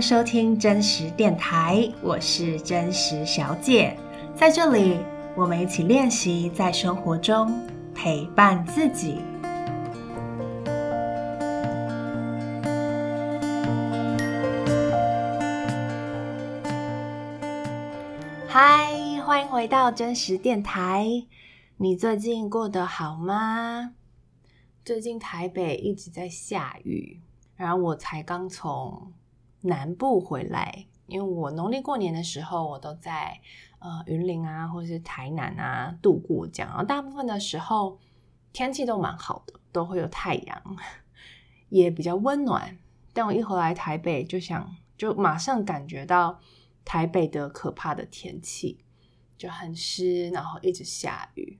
收听真实电台，我是真实小姐，在这里我们一起练习在生活中陪伴自己。嗨，欢迎回到真实电台，你最近过得好吗？最近台北一直在下雨，然后我才刚从南部回来，因为我农历过年的时候我都在呃云林啊，或是台南啊度过这样，然后大部分的时候天气都蛮好的，都会有太阳，也比较温暖。但我一回来台北，就想就马上感觉到台北的可怕的天气，就很湿，然后一直下雨。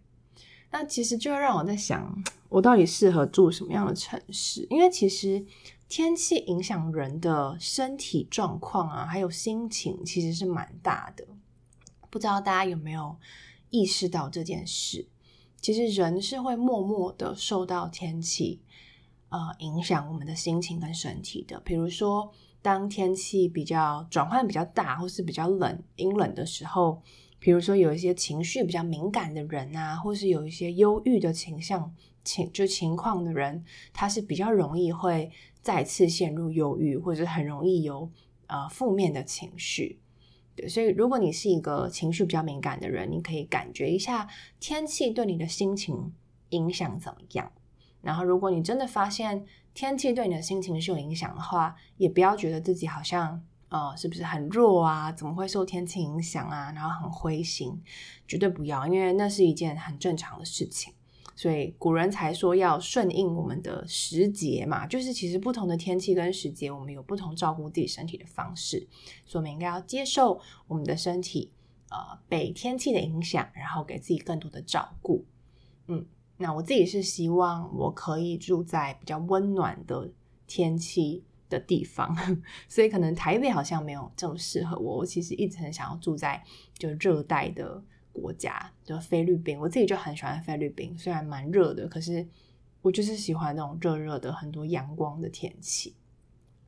那其实就让我在想，我到底适合住什么样的城市？因为其实天气影响人的身体状况啊，还有心情，其实是蛮大的。不知道大家有没有意识到这件事？其实人是会默默的受到天气呃影响我们的心情跟身体的。比如说，当天气比较转换比较大，或是比较冷阴冷的时候。比如说，有一些情绪比较敏感的人啊，或是有一些忧郁的倾向情就情况的人，他是比较容易会再次陷入忧郁，或者很容易有呃负面的情绪。对，所以如果你是一个情绪比较敏感的人，你可以感觉一下天气对你的心情影响怎么样。然后，如果你真的发现天气对你的心情是有影响的话，也不要觉得自己好像。呃，是不是很弱啊？怎么会受天气影响啊？然后很灰心，绝对不要，因为那是一件很正常的事情。所以古人才说要顺应我们的时节嘛，就是其实不同的天气跟时节，我们有不同照顾自己身体的方式，所以我们应该要接受我们的身体，呃，被天气的影响，然后给自己更多的照顾。嗯，那我自己是希望我可以住在比较温暖的天气的地方，所以可能台北好像没有这么适合我。我其实一直很想要住在就热带的国家，就菲律宾。我自己就很喜欢菲律宾，虽然蛮热的，可是我就是喜欢那种热热的、很多阳光的天气。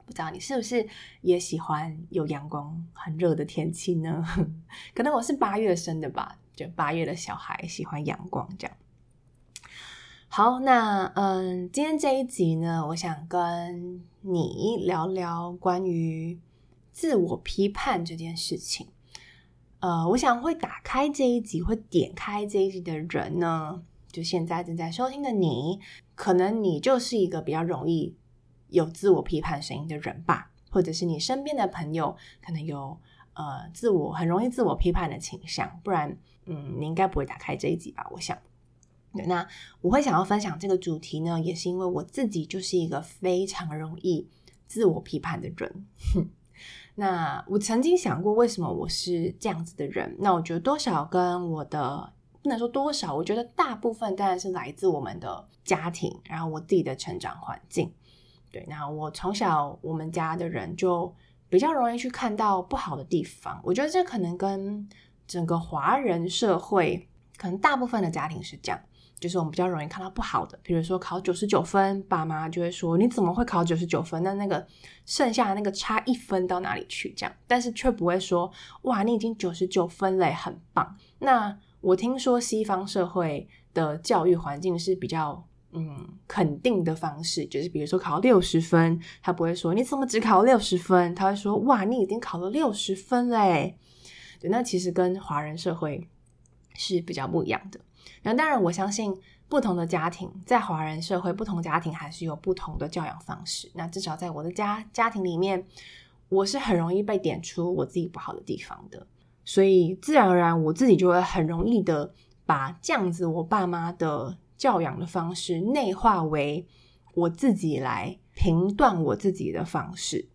不知道你是不是也喜欢有阳光、很热的天气呢？可能我是八月生的吧，就八月的小孩喜欢阳光这样。好，那嗯，今天这一集呢，我想跟你聊聊关于自我批判这件事情。呃，我想会打开这一集，会点开这一集的人呢，就现在正在收听的你，可能你就是一个比较容易有自我批判声音的人吧，或者是你身边的朋友可能有呃自我很容易自我批判的倾向，不然嗯，你应该不会打开这一集吧？我想。那我会想要分享这个主题呢，也是因为我自己就是一个非常容易自我批判的人。哼 那我曾经想过，为什么我是这样子的人？那我觉得多少跟我的不能说多少，我觉得大部分当然是来自我们的家庭，然后我自己的成长环境。对，那我从小我们家的人就比较容易去看到不好的地方。我觉得这可能跟整个华人社会，可能大部分的家庭是这样。就是我们比较容易看到不好的，比如说考九十九分，爸妈就会说，你怎么会考九十九分？那那个剩下的那个差一分到哪里去？这样，但是却不会说，哇，你已经九十九分嘞，很棒。那我听说西方社会的教育环境是比较嗯肯定的方式，就是比如说考六十分，他不会说你怎么只考六十分，他会说，哇，你已经考了六十分嘞。对，那其实跟华人社会是比较不一样的。那当然，我相信不同的家庭在华人社会，不同家庭还是有不同的教养方式。那至少在我的家家庭里面，我是很容易被点出我自己不好的地方的，所以自然而然我自己就会很容易的把这样子我爸妈的教养的方式内化为我自己来评断我自己的方式。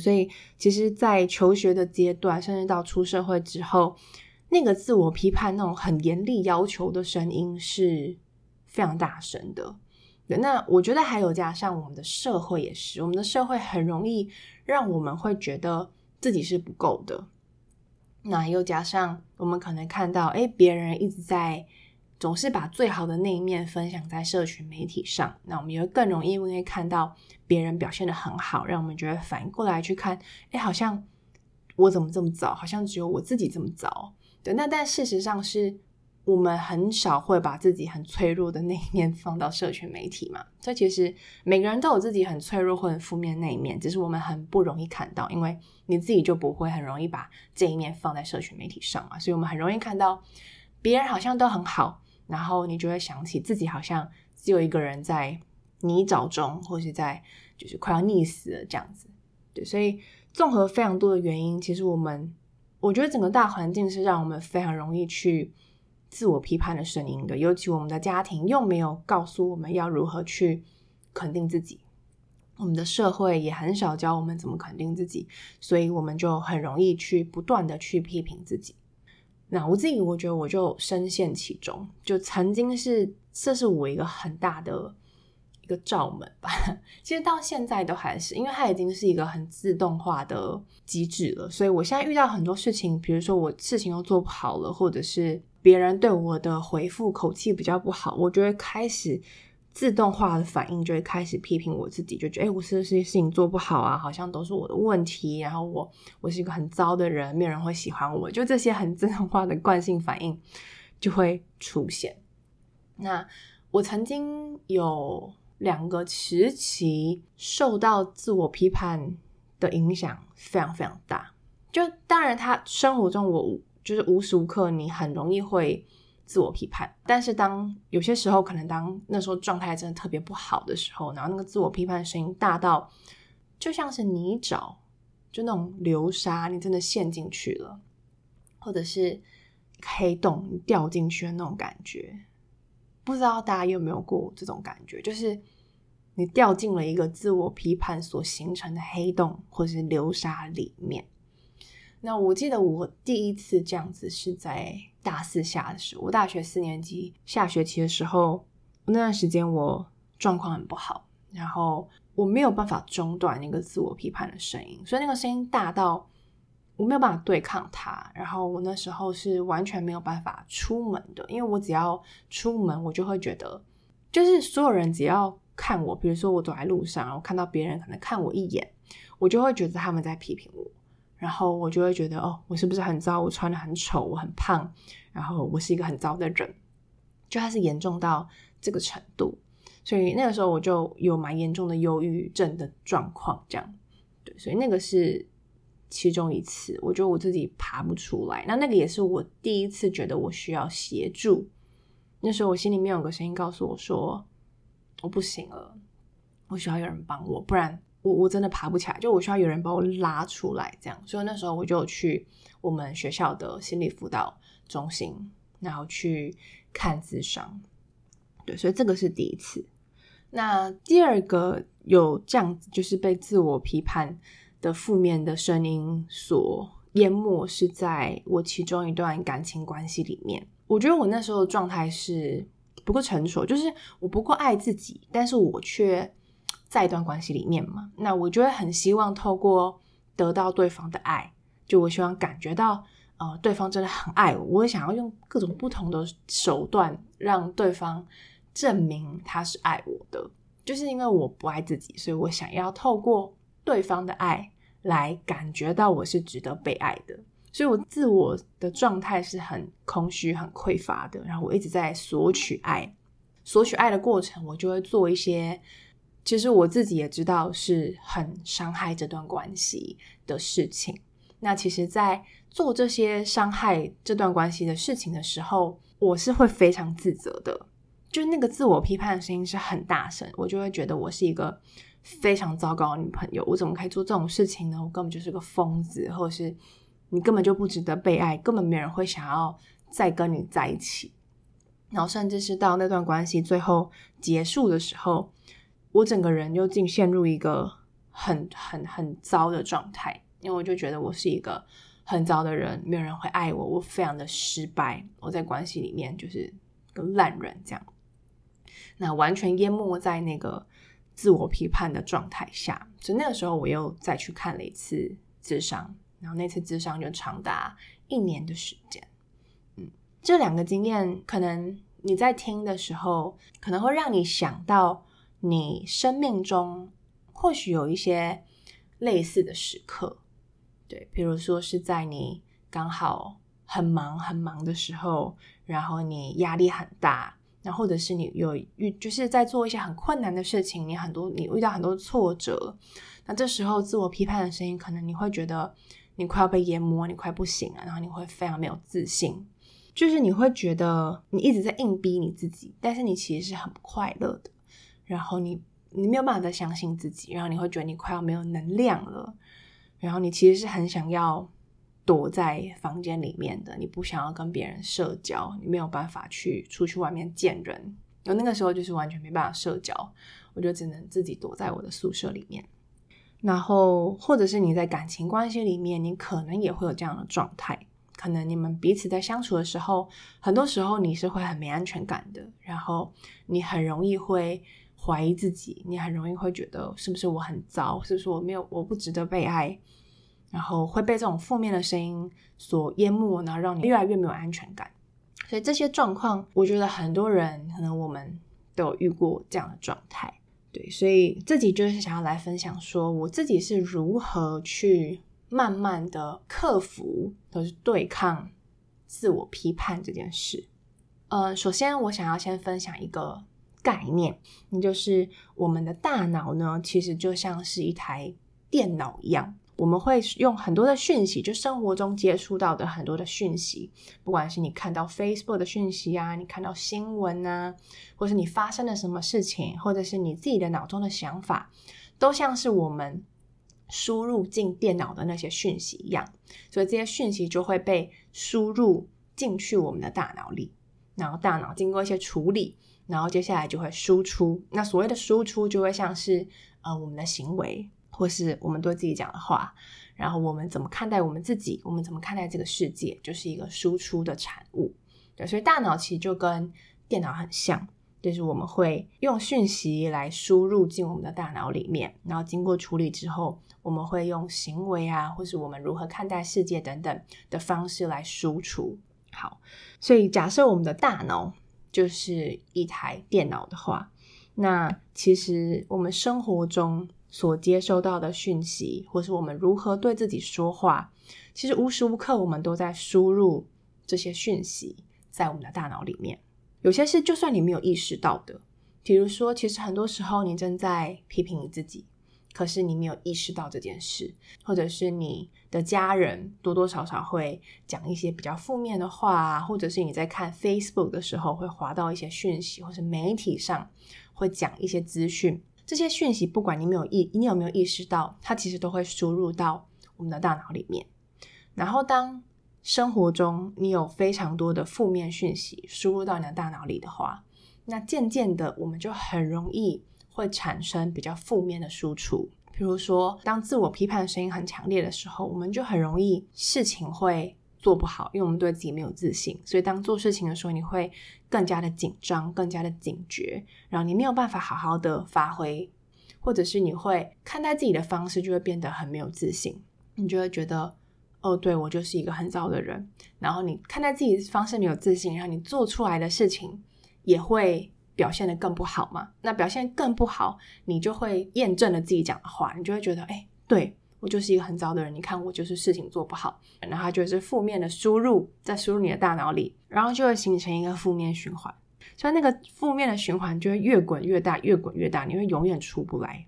所以其实，在求学的阶段，甚至到出社会之后。那个自我批判、那种很严厉要求的声音是非常大声的。那我觉得还有加上我们的社会也是，我们的社会很容易让我们会觉得自己是不够的。那又加上我们可能看到，诶，别人一直在总是把最好的那一面分享在社群媒体上，那我们也会更容易因为看到别人表现得很好，让我们觉得反应过来去看，哎，好像我怎么这么糟？好像只有我自己这么糟。对，那但事实上是。我们很少会把自己很脆弱的那一面放到社群媒体嘛，所以其实每个人都有自己很脆弱或者负面的那一面，只是我们很不容易看到，因为你自己就不会很容易把这一面放在社群媒体上嘛，所以我们很容易看到别人好像都很好，然后你就会想起自己好像只有一个人在泥沼中，或是在就是快要溺死了这样子。对，所以综合非常多的原因，其实我们我觉得整个大环境是让我们非常容易去。自我批判的声音的，尤其我们的家庭又没有告诉我们要如何去肯定自己，我们的社会也很少教我们怎么肯定自己，所以我们就很容易去不断的去批评自己。那我自己，我觉得我就深陷其中，就曾经是，这是我一个很大的一个罩门吧。其实到现在都还是，因为它已经是一个很自动化的机制了，所以我现在遇到很多事情，比如说我事情都做不好了，或者是。别人对我的回复口气比较不好，我就会开始自动化的反应，就会开始批评我自己，就觉得哎，我是不是事情做不好啊？好像都是我的问题，然后我我是一个很糟的人，没有人会喜欢我，就这些很自动化的惯性反应就会出现。那我曾经有两个时期受到自我批判的影响非常非常大，就当然他生活中我。就是无时无刻你很容易会自我批判，但是当有些时候可能当那时候状态真的特别不好的时候，然后那个自我批判的声音大到就像是泥沼，就那种流沙，你真的陷进去了，或者是黑洞掉进去的那种感觉。不知道大家有没有过这种感觉？就是你掉进了一个自我批判所形成的黑洞或是流沙里面。那我记得我第一次这样子是在大四下的时候，我大学四年级下学期的时候，那段时间我状况很不好，然后我没有办法中断那个自我批判的声音，所以那个声音大到我没有办法对抗它，然后我那时候是完全没有办法出门的，因为我只要出门，我就会觉得，就是所有人只要看我，比如说我走在路上，然后看到别人可能看我一眼，我就会觉得他们在批评我。然后我就会觉得，哦，我是不是很糟？我穿得很丑，我很胖，然后我是一个很糟的人，就还是严重到这个程度。所以那个时候我就有蛮严重的忧郁症的状况，这样。对，所以那个是其中一次，我觉得我自己爬不出来。那那个也是我第一次觉得我需要协助。那时候我心里面有个声音告诉我说，我不行了，我需要有人帮我，不然。我我真的爬不起来，就我需要有人把我拉出来，这样。所以那时候我就去我们学校的心理辅导中心，然后去看智商。对，所以这个是第一次。那第二个有这样，就是被自我批判的负面的声音所淹没，是在我其中一段感情关系里面。我觉得我那时候的状态是不够成熟，就是我不够爱自己，但是我却。在一段关系里面嘛，那我就会很希望透过得到对方的爱，就我希望感觉到，呃，对方真的很爱我，我会想要用各种不同的手段让对方证明他是爱我的。就是因为我不爱自己，所以我想要透过对方的爱来感觉到我是值得被爱的。所以我自我的状态是很空虚、很匮乏的。然后我一直在索取爱，索取爱的过程，我就会做一些。其实我自己也知道是很伤害这段关系的事情。那其实，在做这些伤害这段关系的事情的时候，我是会非常自责的。就那个自我批判的声音是很大声，我就会觉得我是一个非常糟糕的女朋友。我怎么可以做这种事情呢？我根本就是个疯子，或者是你根本就不值得被爱，根本没人会想要再跟你在一起。然后，甚至是到那段关系最后结束的时候。我整个人就进陷入一个很很很糟的状态，因为我就觉得我是一个很糟的人，没有人会爱我，我非常的失败，我在关系里面就是个烂人这样，那完全淹没在那个自我批判的状态下，所以那个时候我又再去看了一次智商，然后那次智商就长达一年的时间，嗯，这两个经验可能。你在听的时候，可能会让你想到你生命中或许有一些类似的时刻，对，比如说是在你刚好很忙很忙的时候，然后你压力很大，那或者是你有遇就是在做一些很困难的事情，你很多你遇到很多挫折，那这时候自我批判的声音，可能你会觉得你快要被淹没，你快不行了，然后你会非常没有自信。就是你会觉得你一直在硬逼你自己，但是你其实是很不快乐的。然后你你没有办法再相信自己，然后你会觉得你快要没有能量了。然后你其实是很想要躲在房间里面的，你不想要跟别人社交，你没有办法去出去外面见人。我那个时候就是完全没办法社交，我就只能自己躲在我的宿舍里面。然后或者是你在感情关系里面，你可能也会有这样的状态。可能你们彼此在相处的时候，很多时候你是会很没安全感的，然后你很容易会怀疑自己，你很容易会觉得是不是我很糟，是不是我没有，我不值得被爱，然后会被这种负面的声音所淹没，然后让你越来越没有安全感。所以这些状况，我觉得很多人可能我们都有遇过这样的状态。对，所以自己就是想要来分享说，我自己是如何去。慢慢的克服，都是对抗自我批判这件事。呃，首先我想要先分享一个概念，那就是我们的大脑呢，其实就像是一台电脑一样，我们会用很多的讯息，就生活中接触到的很多的讯息，不管是你看到 Facebook 的讯息啊，你看到新闻啊，或是你发生了什么事情，或者是你自己的脑中的想法，都像是我们。输入进电脑的那些讯息一样，所以这些讯息就会被输入进去我们的大脑里，然后大脑经过一些处理，然后接下来就会输出。那所谓的输出就会像是呃我们的行为，或是我们对自己讲的话，然后我们怎么看待我们自己，我们怎么看待这个世界，就是一个输出的产物。对，所以大脑其实就跟电脑很像。就是我们会用讯息来输入进我们的大脑里面，然后经过处理之后，我们会用行为啊，或是我们如何看待世界等等的方式来输出。好，所以假设我们的大脑就是一台电脑的话，那其实我们生活中所接收到的讯息，或是我们如何对自己说话，其实无时无刻我们都在输入这些讯息在我们的大脑里面。有些事就算你没有意识到的，比如说，其实很多时候你正在批评你自己，可是你没有意识到这件事，或者是你的家人多多少少会讲一些比较负面的话，或者是你在看 Facebook 的时候会滑到一些讯息，或是媒体上会讲一些资讯，这些讯息不管你没有意，你有没有意识到，它其实都会输入到我们的大脑里面，然后当。生活中，你有非常多的负面讯息输入到你的大脑里的话，那渐渐的，我们就很容易会产生比较负面的输出。比如说，当自我批判的声音很强烈的时候，我们就很容易事情会做不好，因为我们对自己没有自信。所以，当做事情的时候，你会更加的紧张，更加的警觉，然后你没有办法好好的发挥，或者是你会看待自己的方式就会变得很没有自信，你就会觉得。哦，对，我就是一个很糟的人。然后你看待自己的方式没有自信，然后你做出来的事情也会表现得更不好嘛。那表现更不好，你就会验证了自己讲的话，你就会觉得，哎，对，就是一个很糟的人。你看我就是事情做不好，然后它就是负面的输入，在输入你的大脑里，然后就会形成一个负面循环。所以那个负面的循环就会越滚越大，越滚越大，你会永远出不来。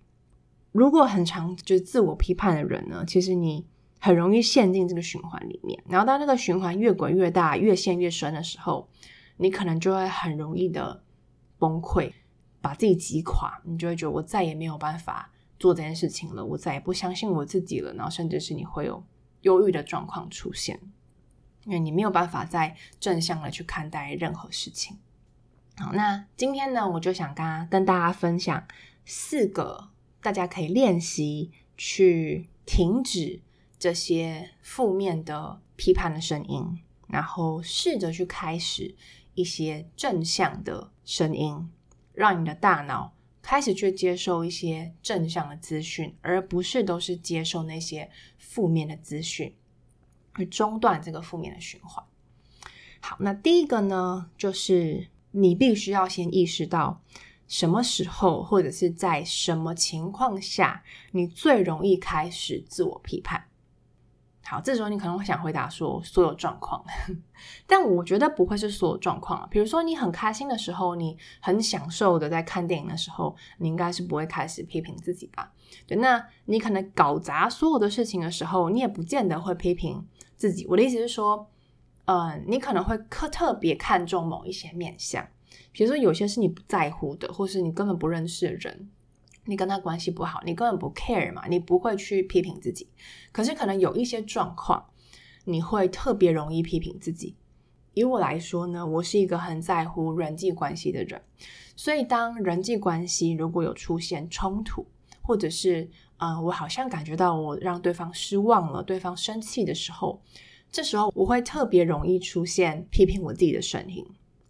如果很常就是自我批判的人呢，其实你。很容易陷进这个循环里面，然后当那个循环越滚越大、越陷越深的时候，你可能就会很容易的崩溃，把自己击垮。你就会觉得我再也没有办法做这件事情了，我再也不相信我自己了。然后甚至是你会有忧郁的状况出现，因为你没有办法再正向的去看待任何事情。好，那今天呢，我就想跟跟大家分享四个大家可以练习去停止。这些负面的批判的声音，然后试着去开始一些正向的声音，让你的大脑开始去接受一些正向的资讯，而不是都是接受那些负面的资讯，而中断这个负面的循环。好，那第一个呢，就是你必须要先意识到什么时候或者是在什么情况下，你最容易开始自我批判。好，这时候你可能会想回答说所有状况，但我觉得不会是所有状况。比如说你很开心的时候，你很享受的在看电影的时候，你应该是不会开始批评自己吧？对，那你可能搞砸所有的事情的时候，你也不见得会批评自己。我的意思是说，呃，你可能会特特别看重某一些面相，比如说有些是你不在乎的，或是你根本不认识的人。你跟他关系不好，你根本不 care 嘛，你不会去批评自己。可是可能有一些状况，你会特别容易批评自己。以我来说呢，我是一个很在乎人际关系的人，所以当人际关系如果有出现冲突，或者是呃，我好像感觉到我让对方失望了，对方生气的时候，这时候我会特别容易出现批评我自己的声音。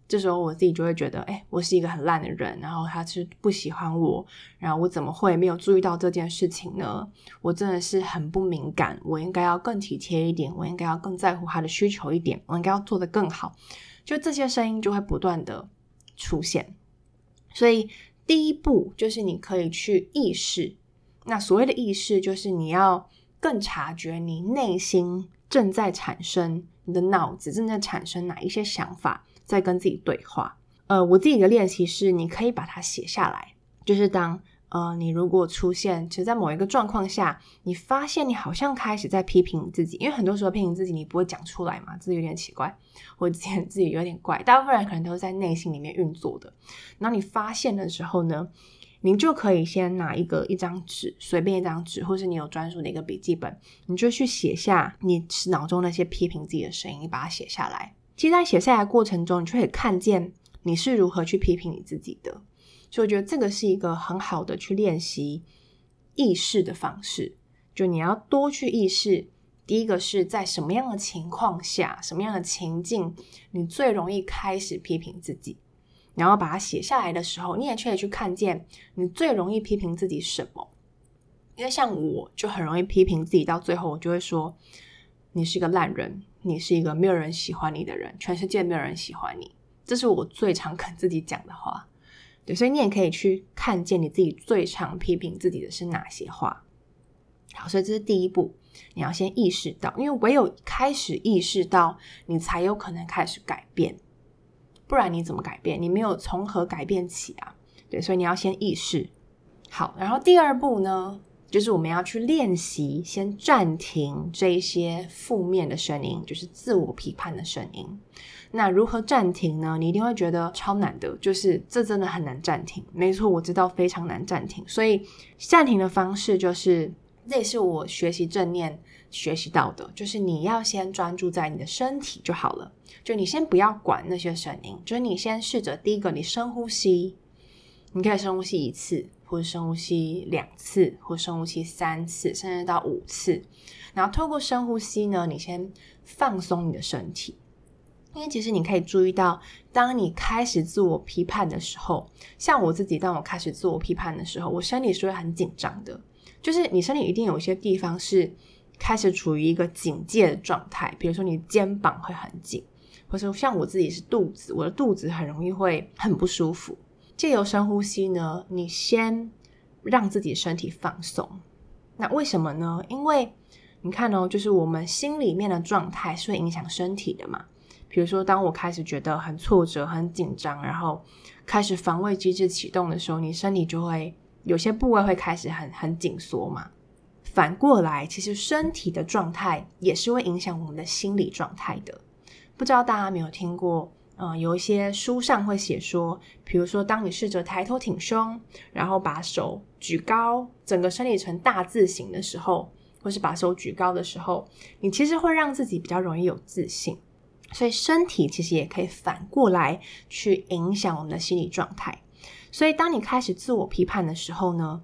这时候我自己就会觉得，哎，我是一个很烂的人，然后他是不喜欢我，然后我怎么会没有注意到这件事情呢？我真的是很不敏感，我应该要更体贴一点，我应该要更在乎他的需求一点，我应该要做得更好。就这些声音就会不断的出现。所以第一步就是你可以去意识，那所谓的意识就是你要更察觉你内心正在产生，你的脑子正在产生哪一些想法。在跟自己对话，呃，我自己的练习是，你可以把它写下来。就是当呃，你如果出现，其实，在某一个状况下，你发现你好像开始在批评自己，因为很多时候批评自己，你不会讲出来嘛，这有点奇怪，我之前自己有点怪。大部分人可能都是在内心里面运作的。那你发现的时候呢，你就可以先拿一个一张纸，随便一张纸，或是你有专属的一个笔记本，你就去写下你脑中那些批评自己的声音，你把它写下来。其实，在写下来的过程中，你就可以看见你是如何去批评你自己的。所以，我觉得这个是一个很好的去练习意识的方式。就你要多去意识，第一个是在什么样的情况下、什么样的情境，你最容易开始批评自己。然后把它写下来的时候，你也可以去看见你最容易批评自己什么。因为像我就很容易批评自己，到最后我就会说：“你是一个烂人。”你是一个没有人喜欢你的人，全世界没有人喜欢你，这是我最常跟自己讲的话。对，所以你也可以去看见你自己最常批评自己的是哪些话。好，所以这是第一步，你要先意识到，因为唯有开始意识到，你才有可能开始改变，不然你怎么改变？你没有从何改变起啊？对，所以你要先意识。好，然后第二步呢？就是我们要去练习，先暂停这一些负面的声音，就是自我批判的声音。那如何暂停呢？你一定会觉得超难的，就是这真的很难暂停。没错，我知道非常难暂停。所以暂停的方式就是，这也是我学习正念学习到的，就是你要先专注在你的身体就好了。就你先不要管那些声音，就是你先试着第一个，你深呼吸，你可以深呼吸一次。或深呼吸两次，或深呼吸三次，甚至到五次。然后透过深呼吸呢，你先放松你的身体，因为其实你可以注意到，当你开始自我批判的时候，像我自己，当我开始自我批判的时候，我身体是会很紧张的，就是你身体一定有些地方是开始处于一个警戒的状态，比如说你肩膀会很紧，或者像我自己是肚子，我的肚子很容易会很不舒服。借由深呼吸呢，你先让自己身体放松。那为什么呢？因为你看哦，就是我们心里面的状态是会影响身体的嘛。比如说，当我开始觉得很挫折、很紧张，然后开始防卫机制启动的时候，你身体就会有些部位会开始很很紧缩嘛。反过来，其实身体的状态也是会影响我们的心理状态的。不知道大家有没有听过？嗯，有一些书上会写说，比如说，当你试着抬头挺胸，然后把手举高，整个身体呈大字形的时候，或是把手举高的时候，你其实会让自己比较容易有自信。所以身体其实也可以反过来去影响我们的心理状态。所以当你开始自我批判的时候呢，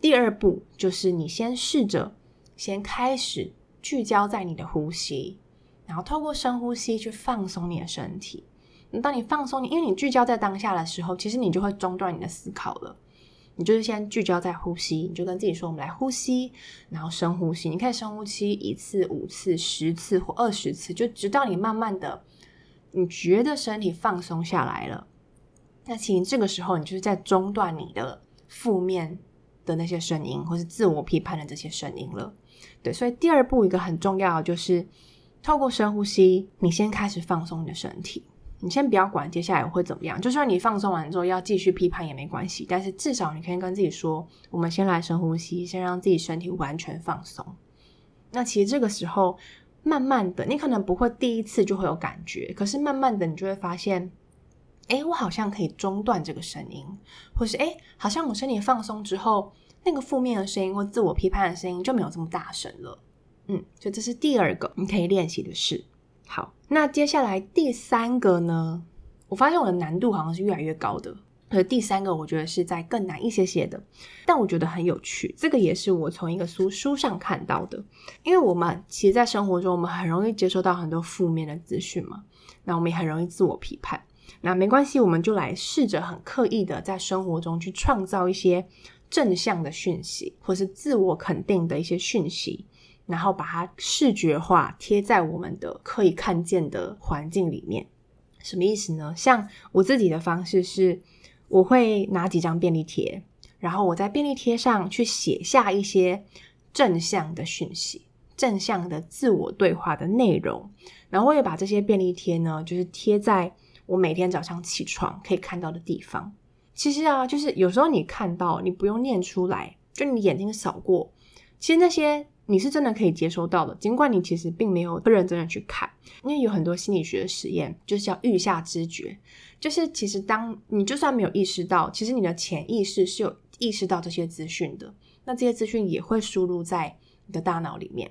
第二步就是你先试着先开始聚焦在你的呼吸，然后透过深呼吸去放松你的身体。当你放松，因为你聚焦在当下的时候，其实你就会中断你的思考了。你就是先聚焦在呼吸，你就跟自己说：“我们来呼吸，然后深呼吸。”你可以深呼吸一次、五次、十次或二十次，就直到你慢慢的，你觉得身体放松下来了，那其实这个时候你就是在中断你的负面的那些声音，或是自我批判的这些声音了。对，所以第二步一个很重要的就是透过深呼吸，你先开始放松你的身体。你先不要管接下来会怎么样，就算你放松完之后要继续批判也没关系，但是至少你可以跟自己说：我们先来深呼吸，先让自己身体完全放松。那其实这个时候，慢慢的，你可能不会第一次就会有感觉，可是慢慢的你就会发现，哎，我好像可以中断这个声音，或是哎，好像我身体放松之后，那个负面的声音或自我批判的声音就没有这么大声了。嗯，所以这是第二个你可以练习的事。好，那接下来第三个呢？我发现我的难度好像是越来越高的。而第三个，我觉得是在更难一些些的，但我觉得很有趣。这个也是我从一个书书上看到的。因为我们其实，在生活中，我们很容易接收到很多负面的资讯嘛，那我们也很容易自我批判。那没关系，我们就来试着很刻意的在生活中去创造一些正向的讯息，或是自我肯定的一些讯息。然后把它视觉化，贴在我们的可以看见的环境里面。什么意思呢？像我自己的方式是，我会拿几张便利贴，然后我在便利贴上去写下一些正向的讯息、正向的自我对话的内容。然后我也把这些便利贴呢，就是贴在我每天早上起床可以看到的地方。其实啊，就是有时候你看到，你不用念出来，就你眼睛扫过，其实那些。你是真的可以接收到的，尽管你其实并没有不认真的去看，因为有很多心理学的实验就是叫预下知觉，就是其实当你就算没有意识到，其实你的潜意识是有意识到这些资讯的，那这些资讯也会输入在你的大脑里面。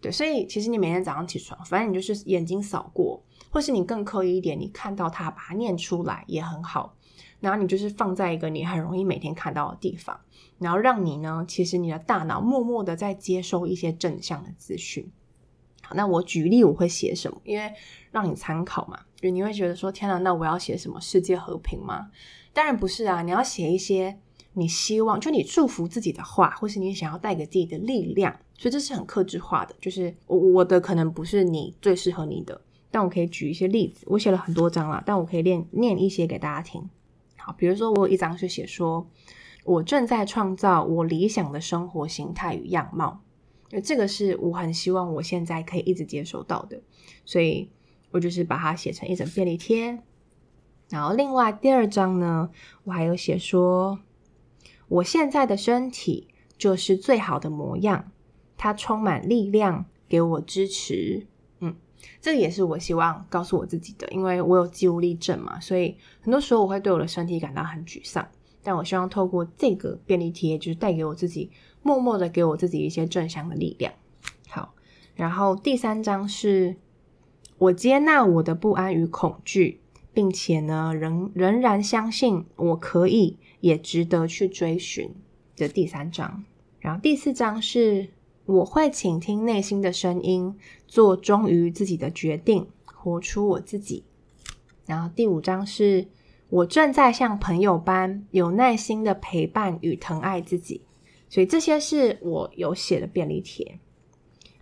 对，所以其实你每天早上起床，反正你就是眼睛扫过，或是你更刻意一点，你看到它，把它念出来也很好。然后你就是放在一个你很容易每天看到的地方，然后让你呢，其实你的大脑默默的在接收一些正向的资讯。好，那我举例我会写什么？因为让你参考嘛，就你会觉得说，天哪，那我要写什么？世界和平吗？当然不是啊，你要写一些你希望，就你祝福自己的话，或是你想要带给自己的力量。所以这是很克制化的，就是我我的可能不是你最适合你的，但我可以举一些例子。我写了很多张啦，但我可以念念一些给大家听。比如说，我有一张是写说，我正在创造我理想的生活形态与样貌，这个是我很希望我现在可以一直接收到的，所以我就是把它写成一整便利贴。然后另外第二张呢，我还有写说，我现在的身体就是最好的模样，它充满力量，给我支持。这个也是我希望告诉我自己的，因为我有肌无力症嘛，所以很多时候我会对我的身体感到很沮丧。但我希望透过这个便利贴，就是带给我自己，默默的给我自己一些正向的力量。好，然后第三章是我接纳我的不安与恐惧，并且呢，仍仍然相信我可以，也值得去追寻的第三章。然后第四章是。我会倾听内心的声音，做忠于自己的决定，活出我自己。然后第五章是我正在像朋友般有耐心的陪伴与疼爱自己。所以这些是我有写的便利贴。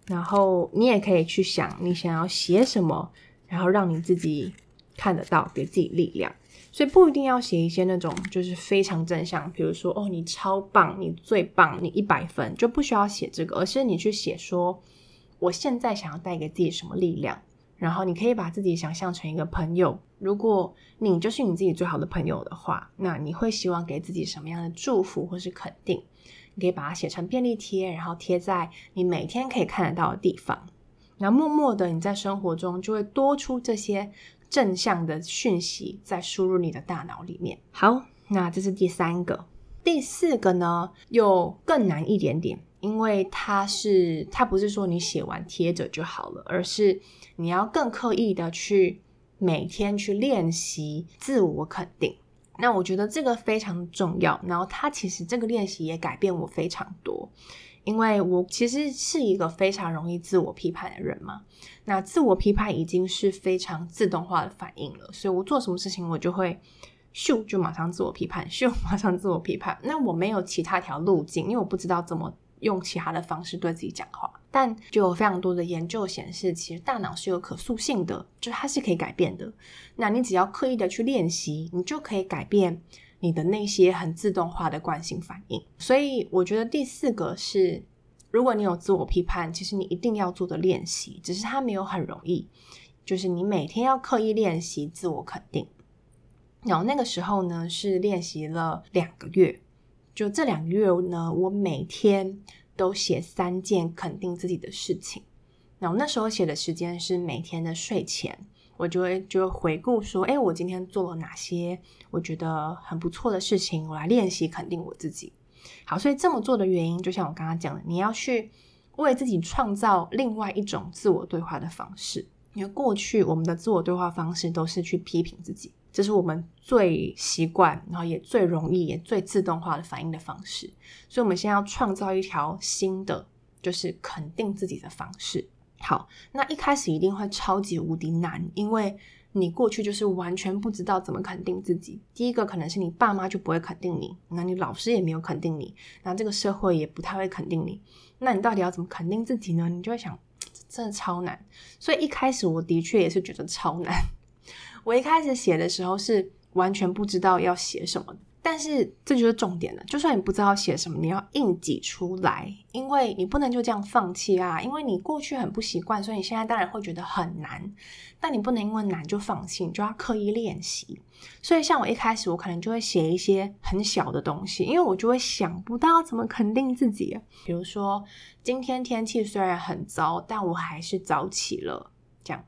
然后你也可以去想，你想要写什么，然后让你自己看得到，给自己力量。所以不一定要写一些那种就是非常正向，比如说哦，你超棒，你最棒，你一百分，就不需要写这个，而是你去写说，我现在想要带给自己什么力量，然后你可以把自己想象成一个朋友，如果你就是你自己最好的朋友的话，那你会希望给自己什么样的祝福或是肯定？你可以把它写成便利贴，然后贴在你每天可以看得到的地方，然后默默的你在生活中就会多出这些。正向的讯息再输入你的大脑里面。好，那这是第三个。第四个呢，又更难一点点，因为它是它不是说你写完贴着就好了，而是你要更刻意的去每天去练习自我肯定。那我觉得这个非常重要。然后它其实这个练习也改变我非常多。因为我其实是一个非常容易自我批判的人嘛，那自我批判已经是非常自动化的反应了，所以我做什么事情我就会咻就马上自我批判，咻马上自我批判。那我没有其他条路径，因为我不知道怎么用其他的方式对自己讲话。但就有非常多的研究显示，其实大脑是有可塑性的，就是它是可以改变的。那你只要刻意的去练习，你就可以改变你的那些很自动化的惯性反应。所以我觉得第四个是，如果你有自我批判，其实你一定要做的练习，只是它没有很容易，就是你每天要刻意练习自我肯定。然后那个时候呢，是练习了两个月。就这两个月呢，我每天都写三件肯定自己的事情。然后那时候写的时间是每天的睡前，我就会就回顾说，哎，我今天做了哪些我觉得很不错的事情，我来练习肯定我自己。好，所以这么做的原因，就像我刚刚讲的，你要去为自己创造另外一种自我对话的方式。因为过去我们的自我对话方式都是去批评自己，这是我们最习惯，然后也最容易、也最自动化的反应的方式。所以，我们现在要创造一条新的，就是肯定自己的方式。好，那一开始一定会超级无敌难，因为你过去就是完全不知道怎么肯定自己。第一个可能是你爸妈就不会肯定你，那你老师也没有肯定你，那这个社会也不太会肯定你。那你到底要怎么肯定自己呢？你就会想。真的超难，所以一开始我的确也是觉得超难。我一开始写的时候是完全不知道要写什么，但是这就是重点了。就算你不知道写什么，你要硬挤出来，因为你不能就这样放弃啊。因为你过去很不习惯，所以你现在当然会觉得很难。但你不能因为难就放弃，你就要刻意练习。所以像我一开始，我可能就会写一些很小的东西，因为我就会想不到怎么肯定自己。比如说，今天天气虽然很糟，但我还是早起了，这样。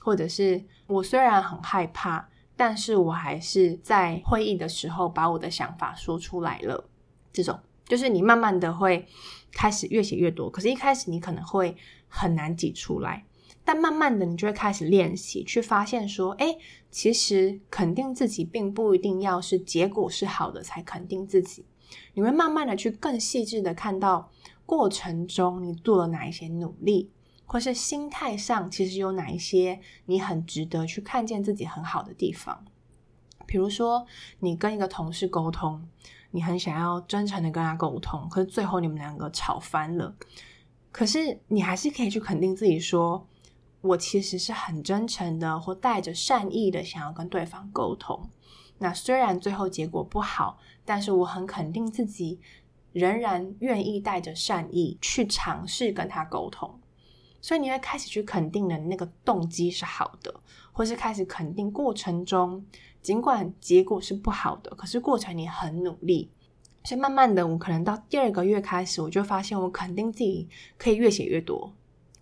或者是我虽然很害怕，但是我还是在会议的时候把我的想法说出来了。这种就是你慢慢的会开始越写越多，可是一开始你可能会很难挤出来。但慢慢的，你就会开始练习，去发现说，哎，其实肯定自己并不一定要是结果是好的才肯定自己。你会慢慢的去更细致的看到过程中你做了哪一些努力，或是心态上其实有哪一些你很值得去看见自己很好的地方。比如说，你跟一个同事沟通，你很想要真诚的跟他沟通，可是最后你们两个吵翻了，可是你还是可以去肯定自己说。我其实是很真诚的，或带着善意的想要跟对方沟通。那虽然最后结果不好，但是我很肯定自己仍然愿意带着善意去尝试跟他沟通。所以你会开始去肯定的那个动机是好的，或是开始肯定过程中，尽管结果是不好的，可是过程你很努力。所以慢慢的，我可能到第二个月开始，我就发现我肯定自己可以越写越多。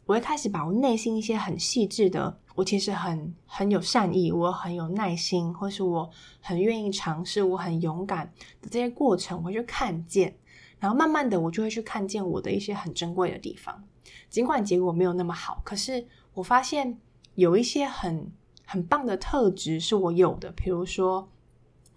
我会开始把我内心一些很细致的，我其实很很有善意，我很有耐心，或是我很愿意尝试，我很勇敢的这些过程，我会去看见，然后慢慢的，我就会去看见我的一些很珍贵的地方。尽管结果没有那么好，可是我发现有一些很很棒的特质是我有的，比如说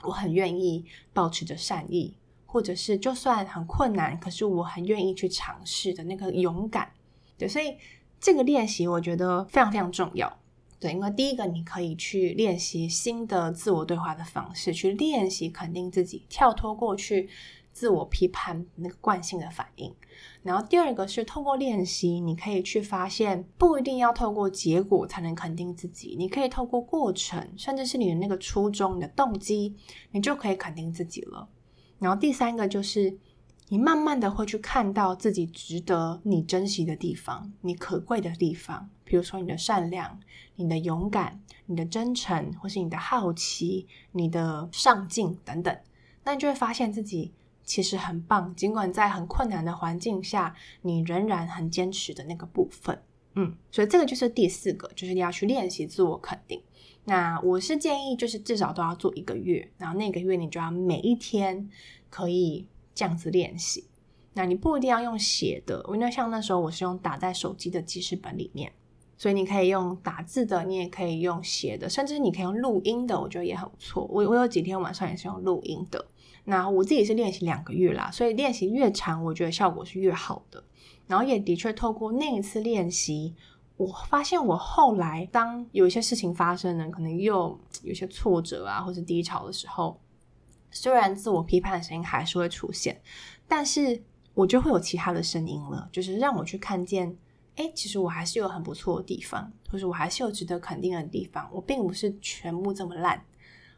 我很愿意保持着善意，或者是就算很困难，可是我很愿意去尝试的那个勇敢。对，所以这个练习我觉得非常非常重要。对，因为第一个你可以去练习新的自我对话的方式，去练习肯定自己，跳脱过去自我批判那个惯性的反应。然后第二个是透过练习，你可以去发现，不一定要透过结果才能肯定自己，你可以透过过程，甚至是你的那个初衷、你的动机，你就可以肯定自己了。然后第三个就是。你慢慢的会去看到自己值得你珍惜的地方，你可贵的地方，比如说你的善良、你的勇敢、你的真诚，或是你的好奇、你的上进等等，那你就会发现自己其实很棒，尽管在很困难的环境下，你仍然很坚持的那个部分。嗯，所以这个就是第四个，就是你要去练习自我肯定。那我是建议，就是至少都要做一个月，然后那个月你就要每一天可以。这样子练习，那你不一定要用写的，因为像那时候我是用打在手机的记事本里面，所以你可以用打字的，你也可以用写的，甚至你可以用录音的，我觉得也很不错。我我有几天晚上也是用录音的。那我自己是练习两个月啦，所以练习越长，我觉得效果是越好的。然后也的确透过那一次练习，我发现我后来当有一些事情发生了，可能又有些挫折啊，或者低潮的时候。虽然自我批判的声音还是会出现，但是我就会有其他的声音了，就是让我去看见，哎，其实我还是有很不错的地方，或者我还是有值得肯定的地方，我并不是全部这么烂，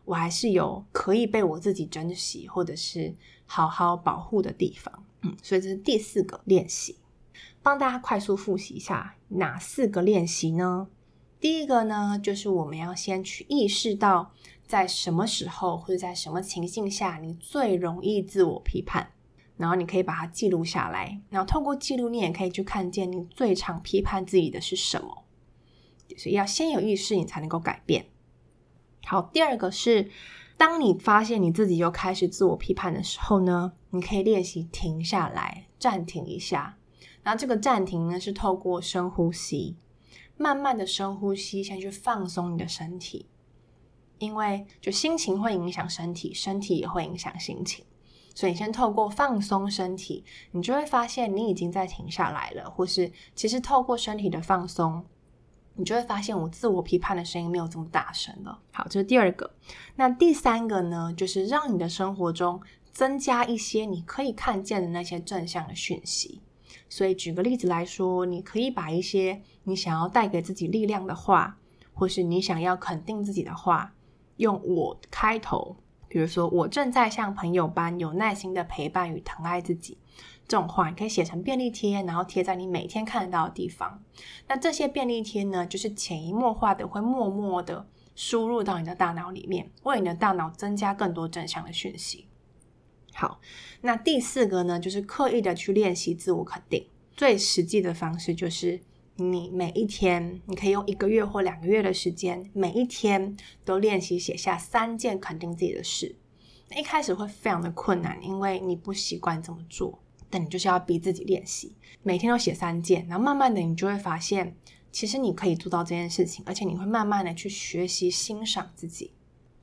我还是有可以被我自己珍惜，或者是好好保护的地方。嗯，所以这是第四个练习，帮大家快速复习一下哪四个练习呢？第一个呢，就是我们要先去意识到，在什么时候或者在什么情境下，你最容易自我批判。然后你可以把它记录下来，然后透过记录，你也可以去看见你最常批判自己的是什么。所以要先有意识，你才能够改变。好，第二个是，当你发现你自己又开始自我批判的时候呢，你可以练习停下来，暂停一下。然后这个暂停呢，是透过深呼吸，慢慢的深呼吸，先去放松你的身体，因为就心情会影响身体，身体也会影响心情。所以你，先透过放松身体，你就会发现你已经在停下来了，或是其实透过身体的放松，你就会发现我自我批判的声音没有这么大声了。好，这是第二个。那第三个呢，就是让你的生活中增加一些你可以看见的那些正向的讯息。所以，举个例子来说，你可以把一些你想要带给自己力量的话，或是你想要肯定自己的话，用我开头。比如说，我正在像朋友般有耐心的陪伴与疼爱自己，这种话你可以写成便利贴，然后贴在你每天看得到的地方。那这些便利贴呢，就是潜移默化的会默默的输入到你的大脑里面，为你的大脑增加更多正向的讯息。好，那第四个呢，就是刻意的去练习自我肯定。最实际的方式就是。你每一天，你可以用一个月或两个月的时间，每一天都练习写下三件肯定自己的事。一开始会非常的困难，因为你不习惯这么做，但你就是要逼自己练习，每天都写三件，然后慢慢的你就会发现，其实你可以做到这件事情，而且你会慢慢的去学习欣赏自己。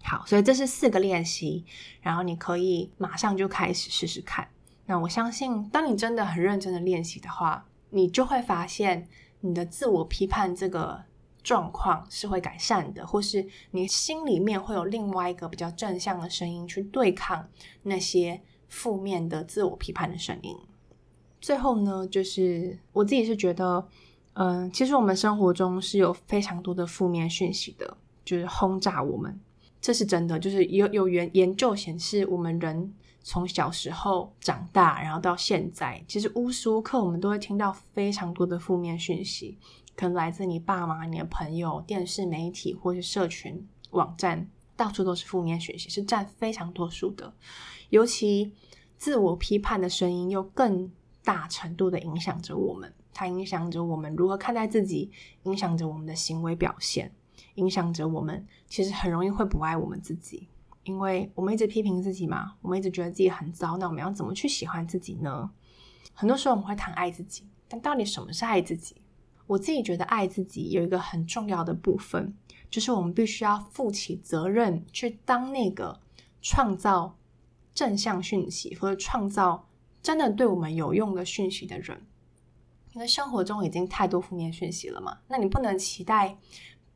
好，所以这是四个练习，然后你可以马上就开始试试看。那我相信，当你真的很认真的练习的话，你就会发现。你的自我批判这个状况是会改善的，或是你心里面会有另外一个比较正向的声音去对抗那些负面的自我批判的声音。最后呢，就是我自己是觉得，嗯、其实我们生活中是有非常多的负面讯息的，就是轰炸我们，这是真的。就是有有研研究显示，我们人。从小时候长大，然后到现在，其实无时无刻我们都会听到非常多的负面讯息，可能来自你爸妈、你的朋友、电视媒体或是社群网站，到处都是负面讯息，是占非常多数的。尤其自我批判的声音又更大程度的影响着我们，它影响着我们如何看待自己，影响着我们的行为表现，影响着我们，其实很容易会不爱我们自己。因为我们一直批评自己嘛，我们一直觉得自己很糟，那我们要怎么去喜欢自己呢？很多时候我们会谈爱自己，但到底什么是爱自己？我自己觉得爱自己有一个很重要的部分，就是我们必须要负起责任，去当那个创造正向讯息或者创造真的对我们有用的讯息的人。因为生活中已经太多负面讯息了嘛，那你不能期待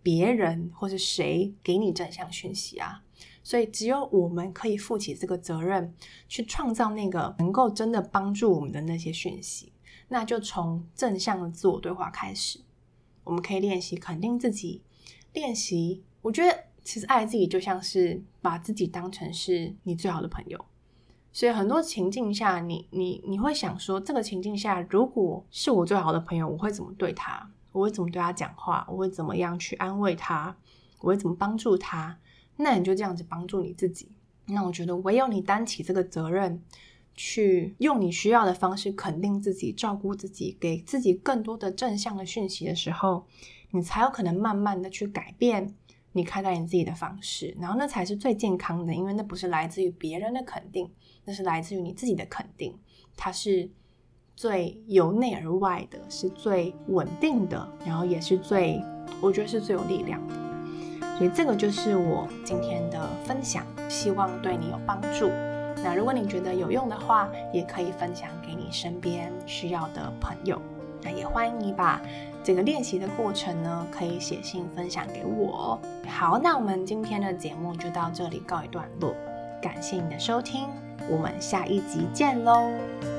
别人或是谁给你正向讯息啊。所以，只有我们可以负起这个责任，去创造那个能够真的帮助我们的那些讯息。那就从正向的自我对话开始，我们可以练习肯定自己，练习。我觉得，其实爱自己就像是把自己当成是你最好的朋友。所以，很多情境下，你你你会想说，这个情境下，如果是我最好的朋友，我会怎么对他？我会怎么对他讲话？我会怎么样去安慰他？我会怎么帮助他？那你就这样子帮助你自己。那我觉得，唯有你担起这个责任，去用你需要的方式肯定自己、照顾自己，给自己更多的正向的讯息的时候，你才有可能慢慢的去改变你看待你自己的方式。然后那才是最健康的，因为那不是来自于别人的肯定，那是来自于你自己的肯定。它是最由内而外的，是最稳定的，然后也是最，我觉得是最有力量的。所以这个就是我今天的分享，希望对你有帮助。那如果你觉得有用的话，也可以分享给你身边需要的朋友。也欢迎你把这个练习的过程呢，可以写信分享给我。好，那我们今天的节目就到这里告一段落，感谢你的收听，我们下一集见喽。